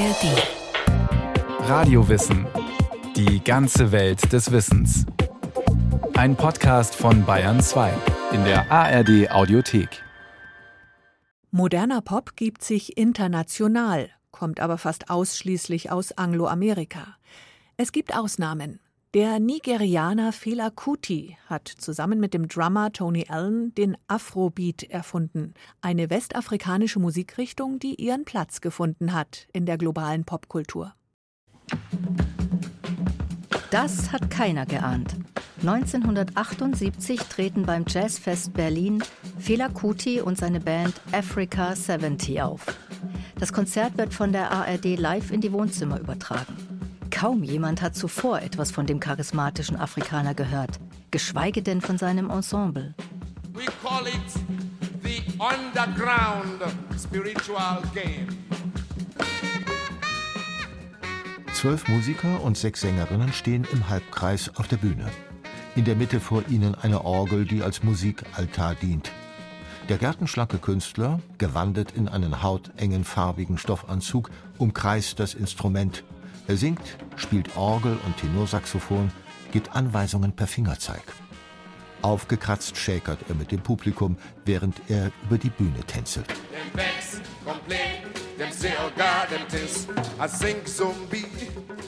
ARD. Radiowissen. Die ganze Welt des Wissens. Ein Podcast von Bayern 2 in der ARD Audiothek. Moderner Pop gibt sich international, kommt aber fast ausschließlich aus Angloamerika. Es gibt Ausnahmen. Der Nigerianer Fela Kuti hat zusammen mit dem Drummer Tony Allen den Afrobeat erfunden, eine westafrikanische Musikrichtung, die ihren Platz gefunden hat in der globalen Popkultur. Das hat keiner geahnt. 1978 treten beim Jazzfest Berlin Fela Kuti und seine Band Africa 70 auf. Das Konzert wird von der ARD live in die Wohnzimmer übertragen. Kaum jemand hat zuvor etwas von dem charismatischen Afrikaner gehört, geschweige denn von seinem Ensemble. We call it the underground spiritual game. Zwölf Musiker und sechs Sängerinnen stehen im Halbkreis auf der Bühne. In der Mitte vor ihnen eine Orgel, die als Musikaltar dient. Der gärtenschlanke Künstler, gewandet in einen hautengen farbigen Stoffanzug, umkreist das Instrument er singt, spielt Orgel und Tenorsaxophon, gibt Anweisungen per Fingerzeig. Aufgekratzt schäkert er mit dem Publikum, während er über die Bühne tänzelt.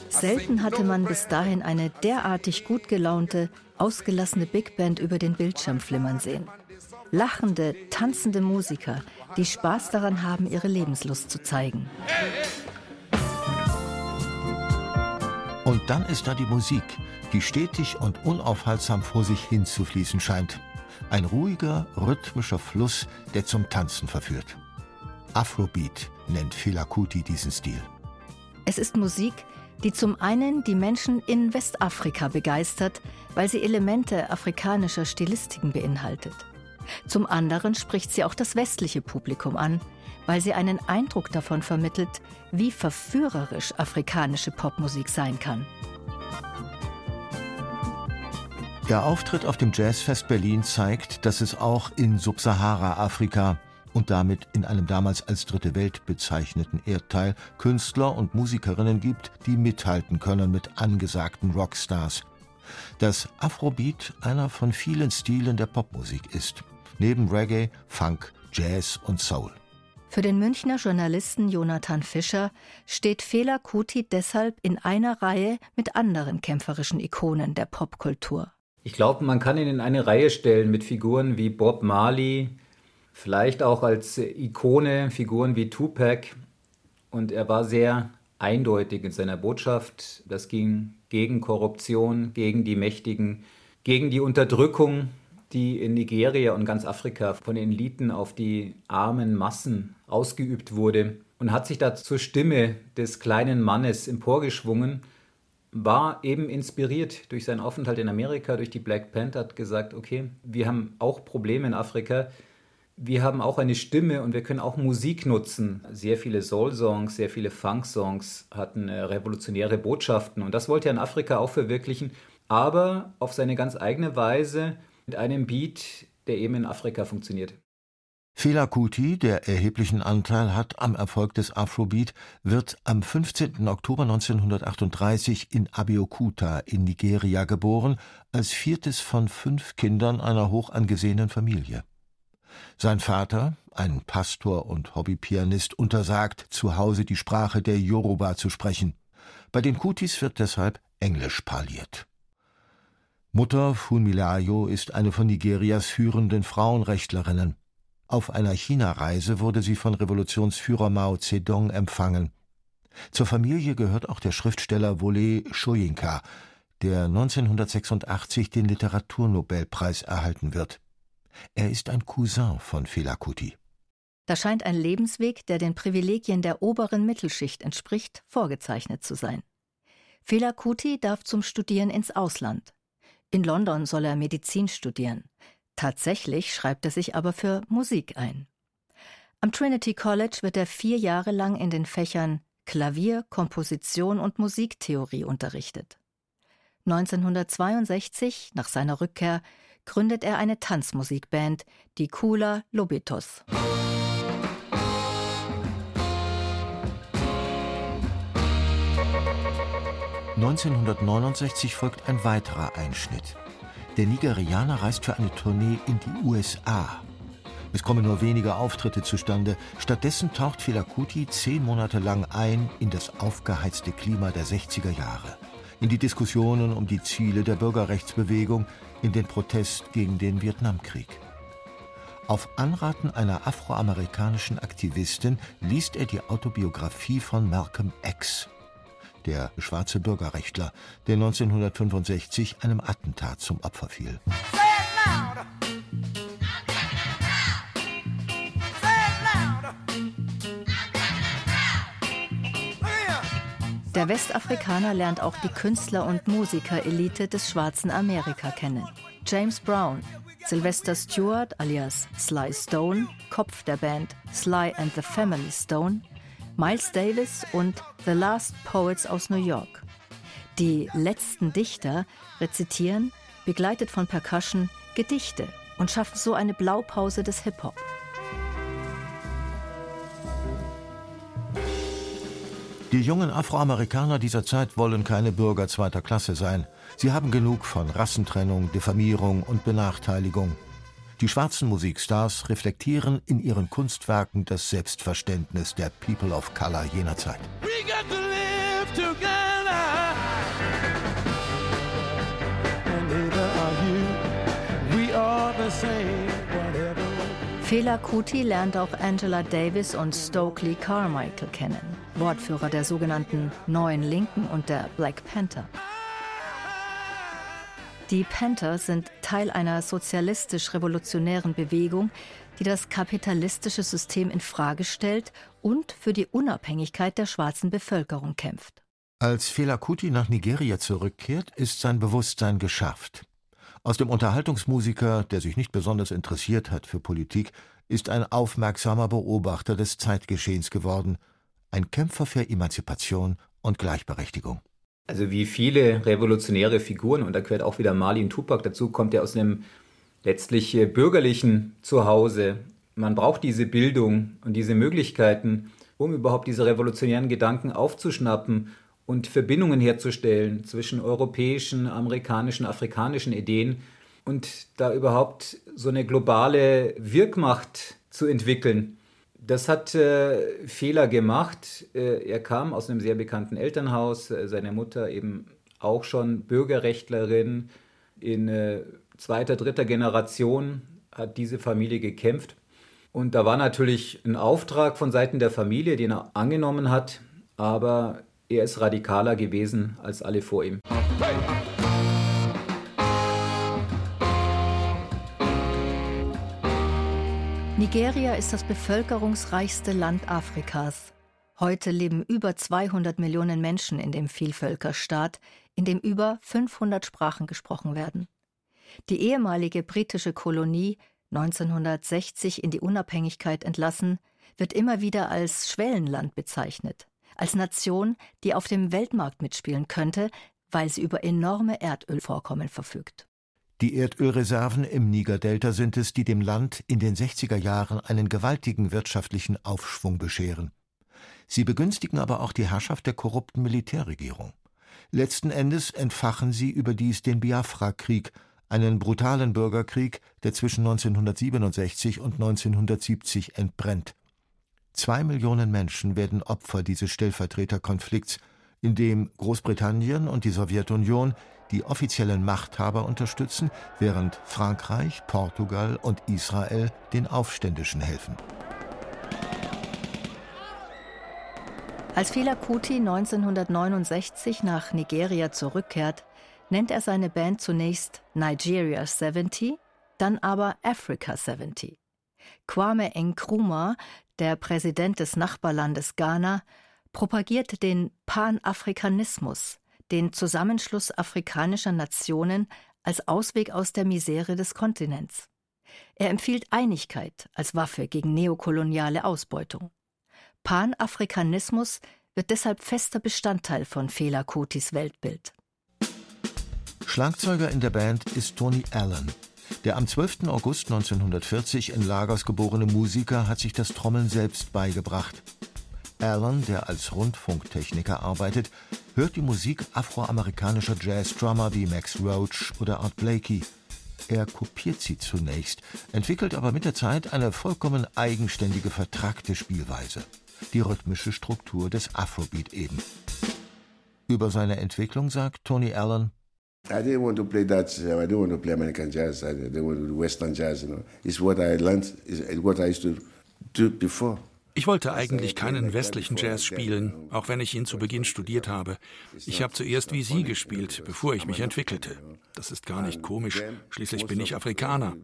Selten hatte man bis dahin eine derartig gut gelaunte, ausgelassene Big Band über den Bildschirm flimmern sehen. Lachende, tanzende Musiker, die Spaß daran haben, ihre Lebenslust zu zeigen. Hey, hey. Und dann ist da die Musik, die stetig und unaufhaltsam vor sich hin zu fließen scheint. Ein ruhiger, rhythmischer Fluss, der zum Tanzen verführt. Afrobeat nennt Fela Kuti diesen Stil. Es ist Musik, die zum einen die Menschen in Westafrika begeistert, weil sie Elemente afrikanischer Stilistiken beinhaltet. Zum anderen spricht sie auch das westliche Publikum an, weil sie einen Eindruck davon vermittelt, wie verführerisch afrikanische Popmusik sein kann. Der Auftritt auf dem Jazzfest Berlin zeigt, dass es auch in Subsahara-Afrika und damit in einem damals als Dritte Welt bezeichneten Erdteil Künstler und Musikerinnen gibt, die mithalten können mit angesagten Rockstars. Dass Afrobeat einer von vielen Stilen der Popmusik ist, neben Reggae, Funk, Jazz und Soul. Für den Münchner Journalisten Jonathan Fischer steht Fela Kuti deshalb in einer Reihe mit anderen kämpferischen Ikonen der Popkultur. Ich glaube, man kann ihn in eine Reihe stellen mit Figuren wie Bob Marley, vielleicht auch als Ikone Figuren wie Tupac. Und er war sehr eindeutig in seiner Botschaft. Das ging gegen Korruption, gegen die Mächtigen, gegen die Unterdrückung die in Nigeria und ganz Afrika von den Eliten auf die armen Massen ausgeübt wurde und hat sich da zur Stimme des kleinen Mannes emporgeschwungen, war eben inspiriert durch seinen Aufenthalt in Amerika, durch die Black Panther, hat gesagt, okay, wir haben auch Probleme in Afrika, wir haben auch eine Stimme und wir können auch Musik nutzen. Sehr viele Soul-Songs, sehr viele Funk-Songs hatten äh, revolutionäre Botschaften und das wollte er in Afrika auch verwirklichen, aber auf seine ganz eigene Weise mit einem Beat, der eben in Afrika funktioniert. Fela Kuti, der erheblichen Anteil hat am Erfolg des Afrobeat, wird am 15. Oktober 1938 in Abeokuta in Nigeria geboren, als viertes von fünf Kindern einer hoch angesehenen Familie. Sein Vater, ein Pastor und Hobbypianist, untersagt, zu Hause die Sprache der Yoruba zu sprechen. Bei den Kutis wird deshalb Englisch parliert. Mutter Funmilayo ist eine von Nigerias führenden Frauenrechtlerinnen. Auf einer China-Reise wurde sie von Revolutionsführer Mao Zedong empfangen. Zur Familie gehört auch der Schriftsteller Wole Soyinka, der 1986 den Literaturnobelpreis erhalten wird. Er ist ein Cousin von Fela Kuti. Da scheint ein Lebensweg, der den Privilegien der oberen Mittelschicht entspricht, vorgezeichnet zu sein. Fela Kuti darf zum Studieren ins Ausland. In London soll er Medizin studieren. Tatsächlich schreibt er sich aber für Musik ein. Am Trinity College wird er vier Jahre lang in den Fächern Klavier, Komposition und Musiktheorie unterrichtet. 1962, nach seiner Rückkehr, gründet er eine Tanzmusikband, die Kula Lobitos. 1969 folgt ein weiterer Einschnitt. Der Nigerianer reist für eine Tournee in die USA. Es kommen nur wenige Auftritte zustande. Stattdessen taucht Fela Kuti zehn Monate lang ein in das aufgeheizte Klima der 60er Jahre. In die Diskussionen um die Ziele der Bürgerrechtsbewegung, in den Protest gegen den Vietnamkrieg. Auf Anraten einer afroamerikanischen Aktivistin liest er die Autobiografie von Malcolm X, der schwarze Bürgerrechtler, der 1965 einem Attentat zum Opfer fiel. Der Westafrikaner lernt auch die Künstler- und Musikerelite des schwarzen Amerika kennen. James Brown, Sylvester Stewart alias Sly Stone, Kopf der Band Sly and the Family Stone, Miles Davis und The Last Poets aus New York. Die letzten Dichter rezitieren, begleitet von Percussion, Gedichte und schaffen so eine Blaupause des Hip-Hop. Die jungen Afroamerikaner dieser Zeit wollen keine Bürger zweiter Klasse sein. Sie haben genug von Rassentrennung, Diffamierung und Benachteiligung. Die schwarzen Musikstars reflektieren in ihren Kunstwerken das Selbstverständnis der People of Color jener Zeit. Fela Kuti lernt auch Angela Davis und Stokely Carmichael kennen, Wortführer der sogenannten Neuen Linken und der Black Panther. Die Panther sind Teil einer sozialistisch-revolutionären Bewegung, die das kapitalistische System in Frage stellt und für die Unabhängigkeit der schwarzen Bevölkerung kämpft. Als Fela Kuti nach Nigeria zurückkehrt, ist sein Bewusstsein geschärft. Aus dem Unterhaltungsmusiker, der sich nicht besonders interessiert hat für Politik, ist ein aufmerksamer Beobachter des Zeitgeschehens geworden, ein Kämpfer für Emanzipation und Gleichberechtigung. Also wie viele revolutionäre Figuren, und da gehört auch wieder Marlin Tupac dazu, kommt er aus einem letztlich äh, bürgerlichen Zuhause. Man braucht diese Bildung und diese Möglichkeiten, um überhaupt diese revolutionären Gedanken aufzuschnappen und Verbindungen herzustellen zwischen europäischen, amerikanischen, afrikanischen Ideen und da überhaupt so eine globale Wirkmacht zu entwickeln. Das hat äh, Fehler gemacht. Äh, er kam aus einem sehr bekannten Elternhaus, äh, seine Mutter eben auch schon Bürgerrechtlerin. In äh, zweiter, dritter Generation hat diese Familie gekämpft. Und da war natürlich ein Auftrag von Seiten der Familie, den er angenommen hat, aber er ist radikaler gewesen als alle vor ihm. Nigeria ist das bevölkerungsreichste Land Afrikas. Heute leben über 200 Millionen Menschen in dem Vielvölkerstaat, in dem über 500 Sprachen gesprochen werden. Die ehemalige britische Kolonie, 1960 in die Unabhängigkeit entlassen, wird immer wieder als Schwellenland bezeichnet, als Nation, die auf dem Weltmarkt mitspielen könnte, weil sie über enorme Erdölvorkommen verfügt. Die Erdölreserven im Niger-Delta sind es, die dem Land in den 60er Jahren einen gewaltigen wirtschaftlichen Aufschwung bescheren. Sie begünstigen aber auch die Herrschaft der korrupten Militärregierung. Letzten Endes entfachen sie überdies den Biafra-Krieg, einen brutalen Bürgerkrieg, der zwischen 1967 und 1970 entbrennt. Zwei Millionen Menschen werden Opfer dieses Stellvertreterkonflikts, in dem Großbritannien und die Sowjetunion die offiziellen Machthaber unterstützen, während Frankreich, Portugal und Israel den Aufständischen helfen. Als Fela Kuti 1969 nach Nigeria zurückkehrt, nennt er seine Band zunächst Nigeria 70, dann aber Africa 70. Kwame Nkrumah, der Präsident des Nachbarlandes Ghana, propagiert den Panafrikanismus, den Zusammenschluss afrikanischer Nationen als Ausweg aus der Misere des Kontinents. Er empfiehlt Einigkeit als Waffe gegen neokoloniale Ausbeutung. Panafrikanismus wird deshalb fester Bestandteil von Fela Kutis Weltbild. Schlagzeuger in der Band ist Tony Allen. Der am 12. August 1940 in Lagos geborene Musiker hat sich das Trommeln selbst beigebracht. Alan, der als Rundfunktechniker arbeitet, hört die Musik afroamerikanischer Jazz-Drummer wie Max Roach oder Art Blakey. Er kopiert sie zunächst, entwickelt aber mit der Zeit eine vollkommen eigenständige, vertrackte Spielweise. Die rhythmische Struktur des Afrobeat eben. Über seine Entwicklung sagt Tony Allen, I didn't want to play that. I didn't want to play American jazz. I didn't want to do Western jazz. You know, it's what I learned. It's what I used to do before. Ich wollte eigentlich keinen westlichen Jazz spielen, auch wenn ich ihn zu Beginn studiert habe. Ich habe zuerst wie Sie gespielt, bevor ich mich entwickelte. Das ist gar nicht komisch, schließlich bin ich Afrikaner.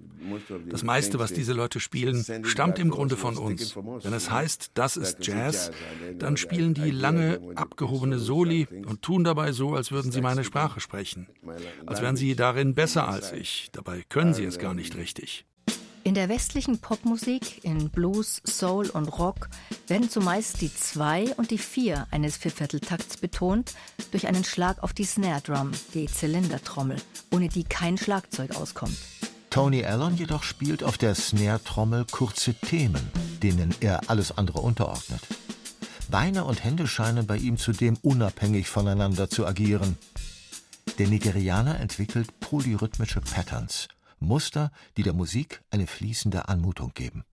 Das meiste, was diese Leute spielen, stammt im Grunde von uns. Wenn es heißt, das ist Jazz, dann spielen die lange, abgehobene Soli und tun dabei so, als würden sie meine Sprache sprechen. Als wären sie darin besser als ich. Dabei können sie es gar nicht richtig. In der westlichen Popmusik, in Blues, Soul und Rock, werden zumeist die zwei und die vier eines Viervierteltakts betont durch einen Schlag auf die Snare Drum, die Zylindertrommel, ohne die kein Schlagzeug auskommt. Tony Allen jedoch spielt auf der Snare-Trommel kurze Themen, denen er alles andere unterordnet. Beine und Hände scheinen bei ihm zudem unabhängig voneinander zu agieren. Der Nigerianer entwickelt polyrhythmische Patterns – Muster, die der Musik eine fließende Anmutung geben.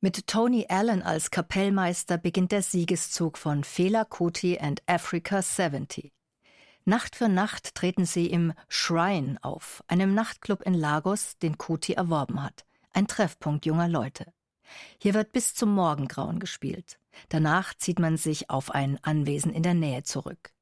Mit Tony Allen als Kapellmeister beginnt der Siegeszug von Fela Kuti and Africa 70. Nacht für Nacht treten sie im Shrine auf, einem Nachtclub in Lagos, den Kuti erworben hat. Ein Treffpunkt junger Leute. Hier wird bis zum Morgengrauen gespielt. Danach zieht man sich auf ein Anwesen in der Nähe zurück.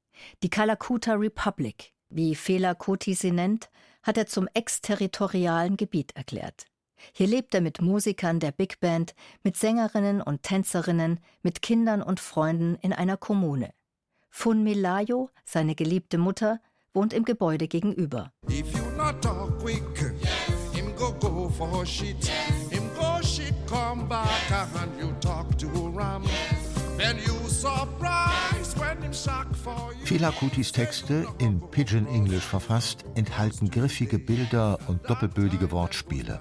Die Kalakuta Republic, wie Fela Kuti sie nennt, hat er zum exterritorialen Gebiet erklärt. Hier lebt er mit Musikern der Big Band, mit Sängerinnen und Tänzerinnen, mit Kindern und Freunden in einer Kommune. Fun Milayo, seine geliebte Mutter, wohnt im Gebäude gegenüber. Fela Kutis Texte, in Pidgin English verfasst, enthalten griffige Bilder und doppelbödige Wortspiele.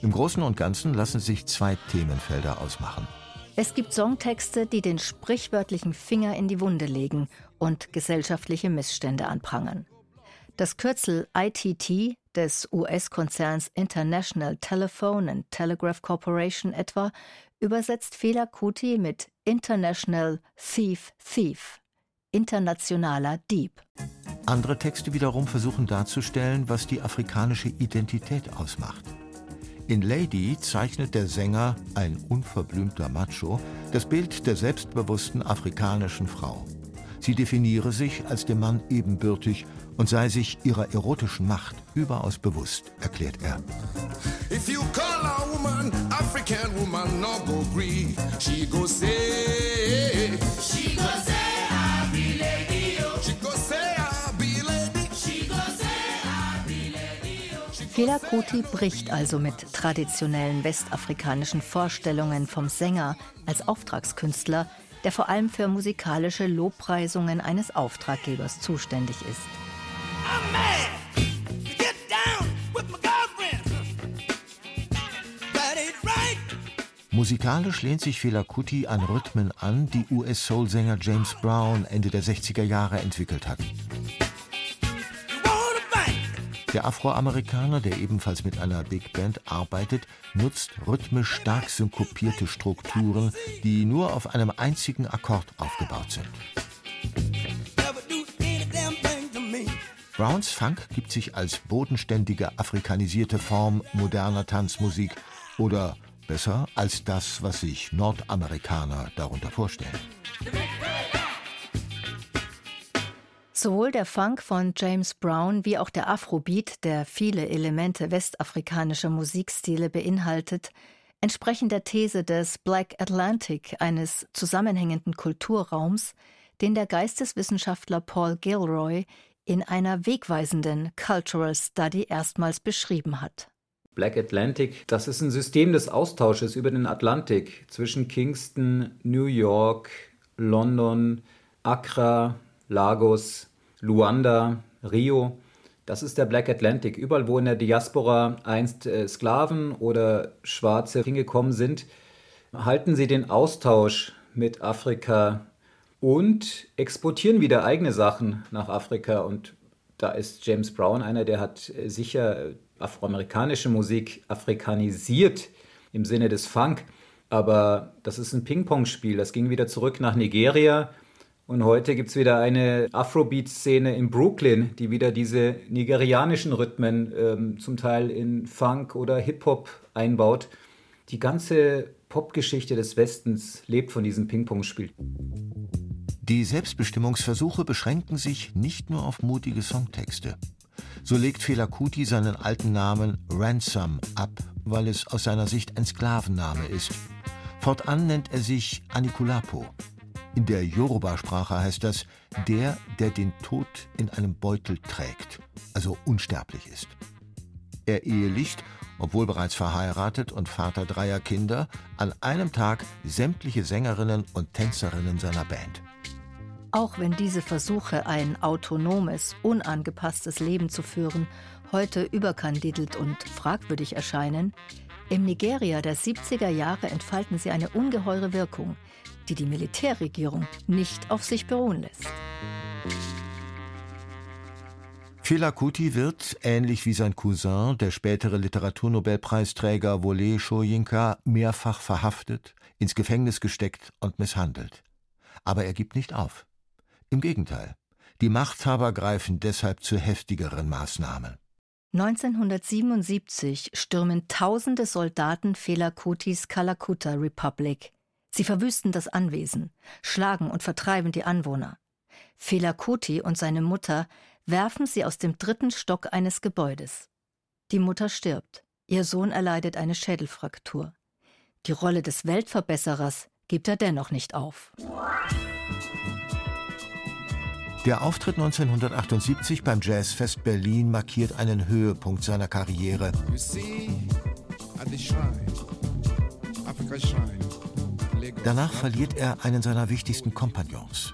Im Großen und Ganzen lassen sich zwei Themenfelder ausmachen. Es gibt Songtexte, die den sprichwörtlichen Finger in die Wunde legen und gesellschaftliche Missstände anprangern. Das Kürzel ITT des US-Konzerns International Telephone and Telegraph Corporation etwa übersetzt Fela Kuti mit International Thief Thief, internationaler Dieb. Andere Texte wiederum versuchen darzustellen, was die afrikanische Identität ausmacht. In Lady zeichnet der Sänger, ein unverblümter Macho, das Bild der selbstbewussten afrikanischen Frau. Sie definiere sich als dem Mann ebenbürtig und sei sich ihrer erotischen Macht überaus bewusst, erklärt er. If you call a woman African woman, no go gree. She go say, she go say, I be lady. She go say, I be lady. She go say, I be lady. Fela Kuti bricht also mit traditionellen westafrikanischen Vorstellungen vom Sänger als Auftragskünstler, der vor allem für musikalische Lobpreisungen eines Auftraggebers zuständig ist. Musikalisch lehnt sich Fela Kuti an Rhythmen an, die US-Soul-Sänger James Brown Ende der 60er Jahre entwickelt hat. Der Afroamerikaner, der ebenfalls mit einer Big Band arbeitet, nutzt rhythmisch stark synkopierte Strukturen, die nur auf einem einzigen Akkord aufgebaut sind. Browns Funk gibt sich als bodenständige afrikanisierte Form moderner Tanzmusik oder besser als das, was sich Nordamerikaner darunter vorstellen. Sowohl der Funk von James Brown wie auch der Afrobeat, der viele Elemente westafrikanischer Musikstile beinhaltet, entsprechen der These des Black Atlantic, eines zusammenhängenden Kulturraums, den der Geisteswissenschaftler Paul Gilroy in einer wegweisenden Cultural Study erstmals beschrieben hat. Black Atlantic, das ist ein System des Austausches über den Atlantik zwischen Kingston, New York, London, Accra, Lagos, Luanda, Rio. Das ist der Black Atlantic. Überall, wo in der Diaspora einst äh, Sklaven oder Schwarze hingekommen sind, halten sie den Austausch mit Afrika und exportieren wieder eigene Sachen nach Afrika. Und da ist James Brown einer, der hat sicher afroamerikanische Musik afrikanisiert im Sinne des Funk. Aber das ist ein Ping-Pong-Spiel. Das ging wieder zurück nach Nigeria. Und heute gibt es wieder eine Afrobeat-Szene in Brooklyn, die wieder diese nigerianischen Rhythmen ähm, zum Teil in Funk oder Hip-Hop einbaut. Die ganze Popgeschichte des Westens lebt von diesem Ping-Pong-Spiel. Die Selbstbestimmungsversuche beschränken sich nicht nur auf mutige Songtexte. So legt Fela Kuti seinen alten Namen Ransom ab, weil es aus seiner Sicht ein Sklavenname ist. Fortan nennt er sich Anikulapo. In der Yoruba-Sprache heißt das der, der den Tod in einem Beutel trägt, also unsterblich ist. Er ehelicht, obwohl bereits verheiratet und Vater dreier Kinder, an einem Tag sämtliche Sängerinnen und Tänzerinnen seiner Band. Auch wenn diese Versuche, ein autonomes, unangepasstes Leben zu führen, heute überkandidelt und fragwürdig erscheinen, im Nigeria der 70er Jahre entfalten sie eine ungeheure Wirkung, die die Militärregierung nicht auf sich beruhen lässt. Fela Kuti wird, ähnlich wie sein Cousin, der spätere Literaturnobelpreisträger Wole Soyinka, mehrfach verhaftet, ins Gefängnis gesteckt und misshandelt. Aber er gibt nicht auf. Im Gegenteil, die Machthaber greifen deshalb zu heftigeren Maßnahmen. 1977 stürmen tausende Soldaten Fela Kutis Kalakuta Republic. Sie verwüsten das Anwesen, schlagen und vertreiben die Anwohner. Fela Kuti und seine Mutter werfen sie aus dem dritten Stock eines Gebäudes. Die Mutter stirbt, ihr Sohn erleidet eine Schädelfraktur. Die Rolle des Weltverbesserers gibt er dennoch nicht auf. Der Auftritt 1978 beim Jazzfest Berlin markiert einen Höhepunkt seiner Karriere. Danach verliert er einen seiner wichtigsten Kompagnons.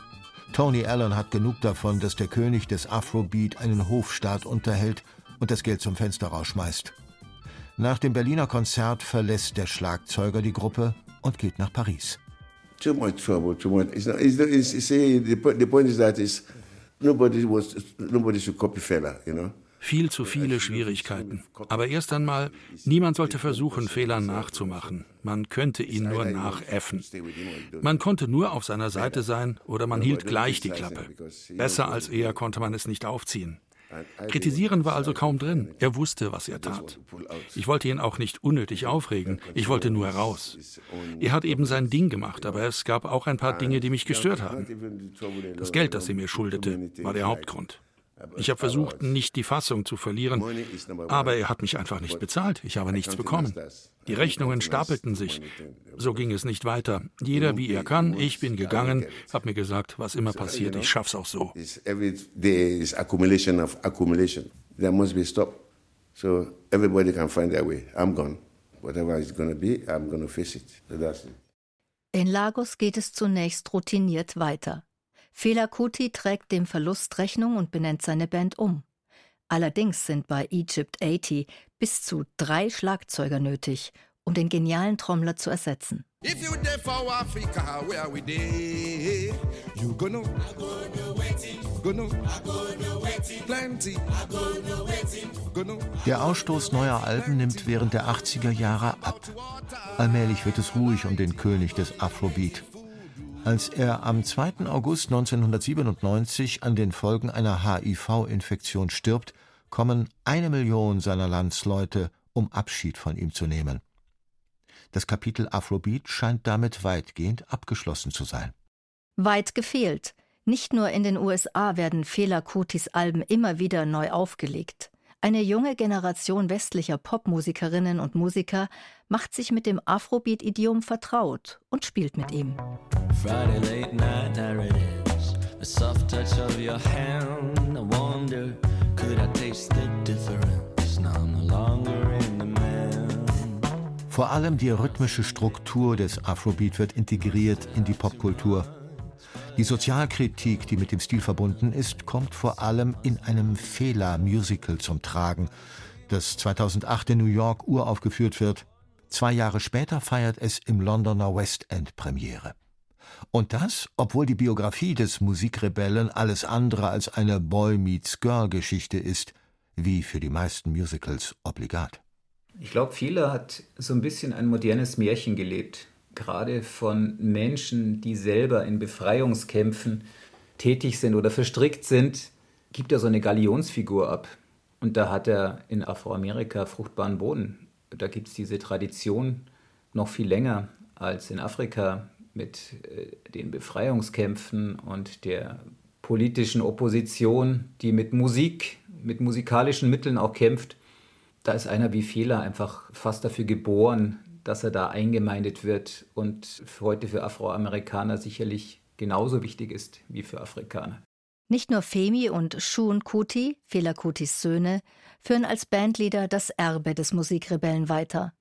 Tony Allen hat genug davon, dass der König des Afrobeat einen Hofstaat unterhält und das Geld zum Fenster rausschmeißt. Nach dem Berliner Konzert verlässt der Schlagzeuger die Gruppe und geht nach Paris. Too much trouble, too much. It's not, it's, it's, the, the that it's, Fela, you know. Viel zu viele Schwierigkeiten. Aber erst einmal, niemand sollte versuchen, Fehler nachzumachen. Man könnte ihn nur nachäffen. Man konnte nur auf seiner Seite sein oder man hielt gleich die Klappe. Besser als er konnte man es nicht aufziehen. Kritisieren war also kaum drin. Er wusste, was er tat. Ich wollte ihn auch nicht unnötig aufregen. Ich wollte nur heraus. Er hat eben sein Ding gemacht, aber es gab auch ein paar Dinge, die mich gestört haben. Das Geld, das er mir schuldete, war der Hauptgrund. Ich habe versucht, nicht die Fassung zu verlieren, aber er hat mich einfach nicht bezahlt. Ich habe nichts bekommen. Die Rechnungen stapelten sich. So ging es nicht weiter. Jeder wie er kann. Ich bin gegangen, habe mir gesagt, was immer passiert, ich schaff's auch so. There must be stop. So everybody can find their way. I'm gone. Whatever it's going to be, I'm going to face it. So that's it. In Lagos geht es zunächst routiniert weiter. Fela Kuti trägt dem Verlust Rechnung und benennt seine Band um. Allerdings sind bei Egypt 80 bis zu drei Schlagzeuger nötig, um den genialen Trommler zu ersetzen. Der Ausstoß neuer Alben nimmt während der 80er Jahre ab. Allmählich wird es ruhig um den König des Afrobeat. Als er am 2. August 1997 an den Folgen einer HIV-Infektion stirbt, kommen eine Million seiner Landsleute, um Abschied von ihm zu nehmen. Das Kapitel Afrobeat scheint damit weitgehend abgeschlossen zu sein. Weit gefehlt. Nicht nur in den USA werden Fela Kutis Alben immer wieder neu aufgelegt. Eine junge Generation westlicher Popmusikerinnen und Musiker macht sich mit dem Afrobeat-Idiom vertraut und spielt mit ihm. Friday late night narratives, the soft touch of your hand. I wonder, could I taste the difference? Now I'm no longer in the man. Vor allem die rhythmische Struktur des Afrobeat wird integriert in die Popkultur. Die Sozialkritik, die mit dem Stil verbunden ist, kommt vor allem in einem Fehler-Musical zum Tragen, das 2008 in New York uraufgeführt wird. Zwei Jahre später feiert es im Londoner West End Premiere. Und das, obwohl die Biografie des Musikrebellen alles andere als eine Boy Meets Girl Geschichte ist, wie für die meisten Musicals obligat. Ich glaube, Fila hat so ein bisschen ein modernes Märchen gelebt, gerade von Menschen, die selber in Befreiungskämpfen tätig sind oder verstrickt sind, gibt er so eine Galionsfigur ab. Und da hat er in Afroamerika fruchtbaren Boden. Da gibt es diese Tradition noch viel länger als in Afrika mit äh, den Befreiungskämpfen und der politischen Opposition, die mit Musik, mit musikalischen Mitteln auch kämpft. Da ist einer wie Fehler einfach fast dafür geboren, dass er da eingemeindet wird und heute für Afroamerikaner sicherlich genauso wichtig ist wie für Afrikaner. Nicht nur Femi und Shun Kuti, Fela Kutis Söhne, führen als Bandleader das Erbe des Musikrebellen weiter.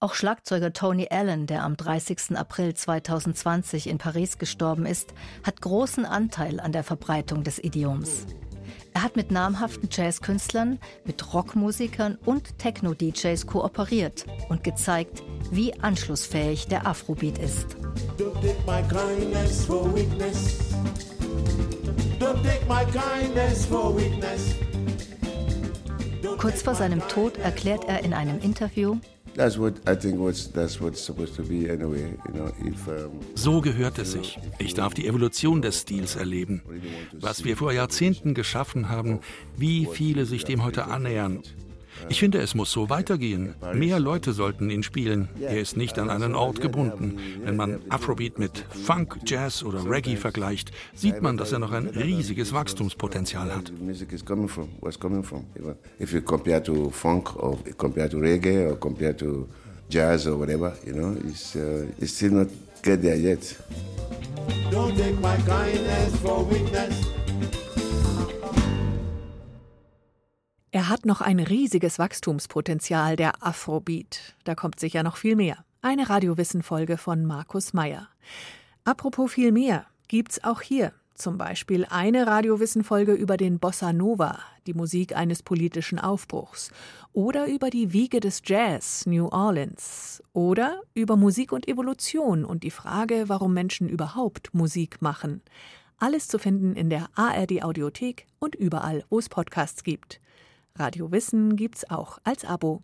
Auch Schlagzeuger Tony Allen, der am 30. April 2020 in Paris gestorben ist, hat großen Anteil an der Verbreitung des Idioms. Er hat mit namhaften Jazzkünstlern, mit Rockmusikern und Techno-DJs kooperiert und gezeigt, wie anschlussfähig der Afrobeat ist. Kurz vor seinem Tod erklärt er in einem Interview, so gehört es sich. Ich darf die Evolution des Stils erleben. Was wir vor Jahrzehnten geschaffen haben, wie viele sich dem heute annähern. Ich finde, es muss so weitergehen. Mehr Leute sollten ihn spielen. Er ist nicht an einen Ort gebunden. Wenn man Afrobeat mit Funk, Jazz oder Reggae vergleicht, sieht man, dass er noch ein riesiges Wachstumspotenzial hat. If you compare to funk or compare to reggae or compare to jazz or whatever, you know, it's, uh, it's still not get there yet. Don't take my kindness for weakness. Er hat noch ein riesiges Wachstumspotenzial, der Afrobeat. Da kommt sicher noch viel mehr. Eine Radiowissen-Folge von Markus Meyer. Apropos viel mehr, gibt's auch hier zum Beispiel eine Radiowissen-Folge über den Bossa Nova, die Musik eines politischen Aufbruchs, oder über die Wiege des Jazz, New Orleans, oder über Musik und Evolution und die Frage, warum Menschen überhaupt Musik machen. Alles zu finden in der ARD Audiothek und überall, wo es Podcasts gibt. Radio Wissen gibt's auch als Abo.